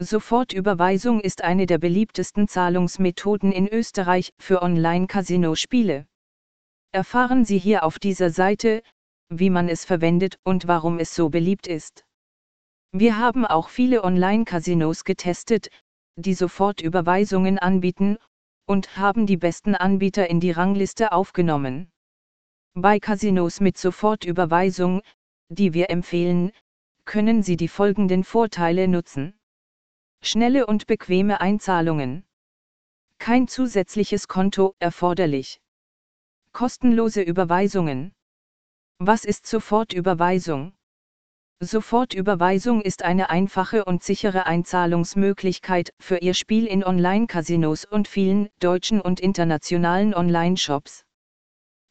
Sofortüberweisung ist eine der beliebtesten Zahlungsmethoden in Österreich für Online-Casino-Spiele. Erfahren Sie hier auf dieser Seite, wie man es verwendet und warum es so beliebt ist. Wir haben auch viele Online-Casinos getestet, die Sofortüberweisungen anbieten, und haben die besten Anbieter in die Rangliste aufgenommen. Bei Casinos mit Sofortüberweisung, die wir empfehlen, können Sie die folgenden Vorteile nutzen. Schnelle und bequeme Einzahlungen. Kein zusätzliches Konto erforderlich. Kostenlose Überweisungen. Was ist Sofortüberweisung? Sofortüberweisung ist eine einfache und sichere Einzahlungsmöglichkeit für Ihr Spiel in Online-Casinos und vielen deutschen und internationalen Online-Shops.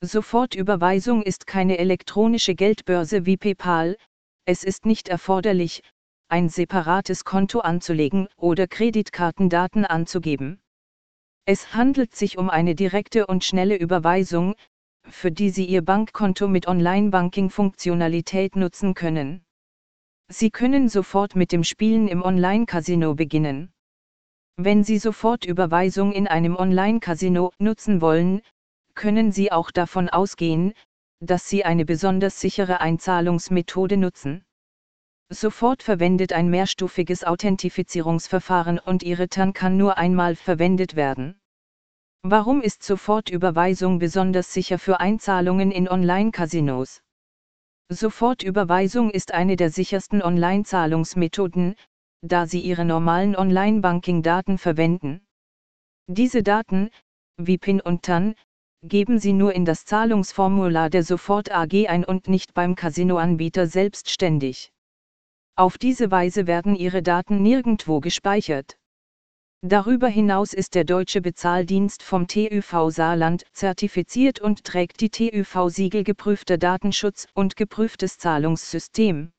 Sofortüberweisung ist keine elektronische Geldbörse wie PayPal, es ist nicht erforderlich, ein separates Konto anzulegen oder Kreditkartendaten anzugeben. Es handelt sich um eine direkte und schnelle Überweisung, für die Sie Ihr Bankkonto mit Online-Banking-Funktionalität nutzen können. Sie können sofort mit dem Spielen im Online-Casino beginnen. Wenn Sie sofort Überweisung in einem Online-Casino nutzen wollen, können Sie auch davon ausgehen, dass Sie eine besonders sichere Einzahlungsmethode nutzen. Sofort verwendet ein mehrstufiges Authentifizierungsverfahren und Ihre TAN kann nur einmal verwendet werden. Warum ist Sofortüberweisung besonders sicher für Einzahlungen in Online-Casinos? Sofortüberweisung ist eine der sichersten Online-Zahlungsmethoden, da Sie Ihre normalen Online-Banking-Daten verwenden. Diese Daten, wie PIN und TAN, geben Sie nur in das Zahlungsformular der Sofort AG ein und nicht beim Casinoanbieter selbstständig. Auf diese Weise werden Ihre Daten nirgendwo gespeichert. Darüber hinaus ist der deutsche Bezahldienst vom TÜV Saarland zertifiziert und trägt die TÜV-Siegel geprüfter Datenschutz und geprüftes Zahlungssystem.